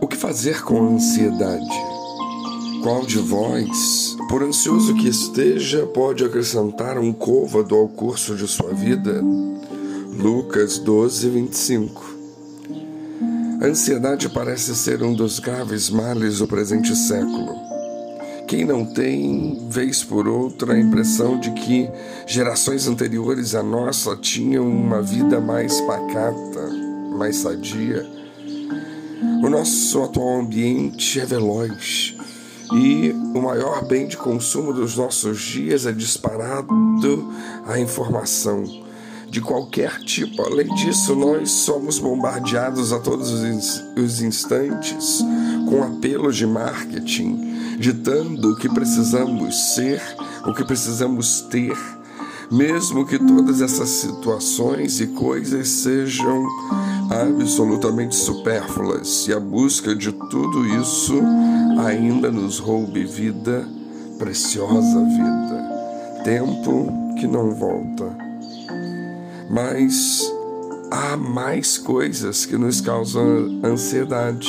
O que fazer com a ansiedade? Qual de vós, por ansioso que esteja, pode acrescentar um côvado ao curso de sua vida? Lucas 12, 25. A ansiedade parece ser um dos graves males do presente século. Quem não tem, vez por outra, a impressão de que gerações anteriores à nossa tinham uma vida mais pacata, mais sadia? O nosso atual ambiente é veloz e o maior bem de consumo dos nossos dias é disparado a informação de qualquer tipo. Além disso, nós somos bombardeados a todos os instantes com apelos de marketing, ditando o que precisamos ser, o que precisamos ter mesmo que todas essas situações e coisas sejam absolutamente supérfluas. E a busca de tudo isso ainda nos roube vida, preciosa vida, tempo que não volta. Mas há mais coisas que nos causam ansiedade: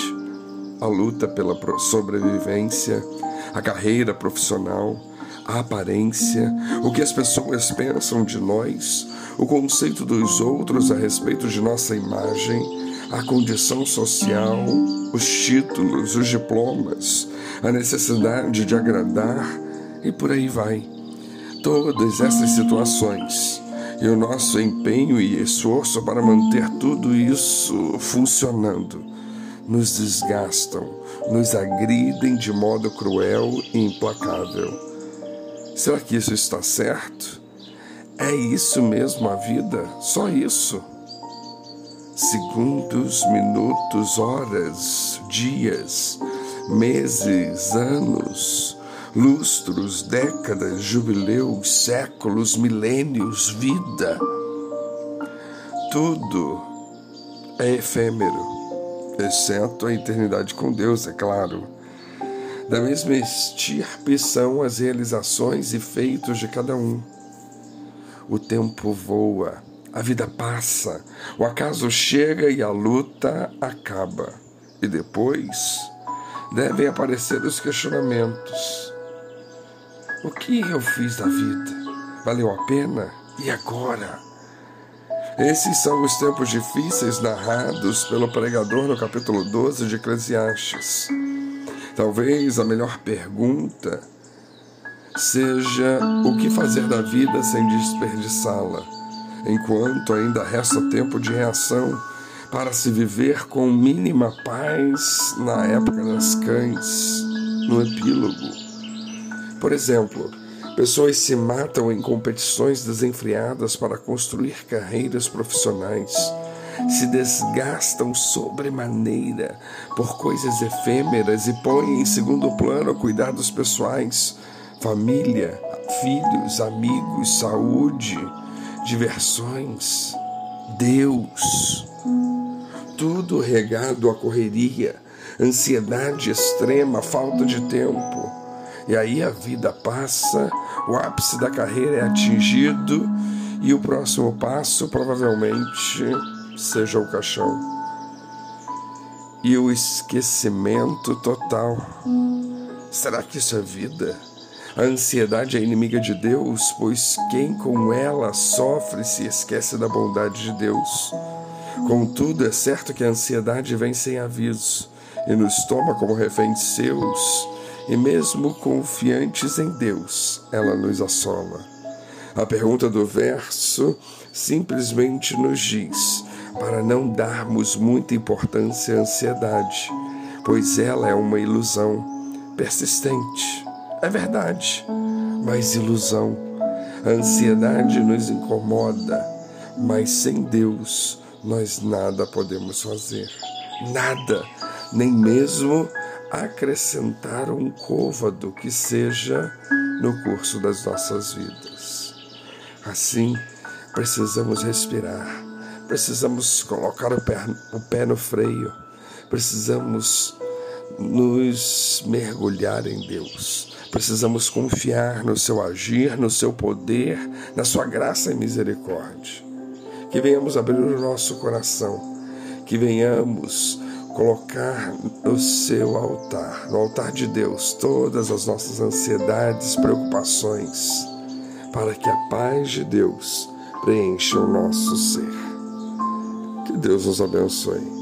a luta pela sobrevivência, a carreira profissional a aparência, o que as pessoas pensam de nós, o conceito dos outros a respeito de nossa imagem, a condição social, os títulos, os diplomas, a necessidade de agradar e por aí vai. Todas essas situações e o nosso empenho e esforço para manter tudo isso funcionando nos desgastam, nos agridem de modo cruel e implacável. Será que isso está certo? É isso mesmo a vida? Só isso? Segundos, minutos, horas, dias, meses, anos, lustros, décadas, jubileus, séculos, milênios, vida. Tudo é efêmero, exceto a eternidade com Deus, é claro. Da mesma estirpe são as realizações e feitos de cada um. O tempo voa, a vida passa, o acaso chega e a luta acaba. E depois devem aparecer os questionamentos. O que eu fiz da vida? Valeu a pena? E agora? Esses são os tempos difíceis narrados pelo pregador no capítulo 12 de Eclesiastes. Talvez a melhor pergunta seja o que fazer da vida sem desperdiçá-la, enquanto ainda resta tempo de reação para se viver com mínima paz na época das cães, no epílogo. Por exemplo, pessoas se matam em competições desenfreadas para construir carreiras profissionais se desgastam sobremaneira por coisas efêmeras e põem em segundo plano cuidados pessoais, família, filhos, amigos, saúde, diversões, Deus. Tudo regado à correria, ansiedade extrema, falta de tempo. E aí a vida passa, o ápice da carreira é atingido e o próximo passo provavelmente seja o caixão. E o esquecimento total. Será que isso é vida? A ansiedade é inimiga de Deus, pois quem com ela sofre se esquece da bondade de Deus. Contudo, é certo que a ansiedade vem sem aviso e nos toma como reféns seus, e mesmo confiantes em Deus, ela nos assola. A pergunta do verso simplesmente nos diz: para não darmos muita importância à ansiedade, pois ela é uma ilusão persistente. É verdade, mas ilusão. A ansiedade nos incomoda, mas sem Deus nós nada podemos fazer. Nada, nem mesmo acrescentar um côvado que seja no curso das nossas vidas. Assim, precisamos respirar precisamos colocar o pé, o pé no freio, precisamos nos mergulhar em Deus. Precisamos confiar no seu agir, no seu poder, na sua graça e misericórdia. Que venhamos abrir o nosso coração, que venhamos colocar no seu altar, no altar de Deus, todas as nossas ansiedades, preocupações, para que a paz de Deus preencha o nosso ser. Que Deus nos abençoe.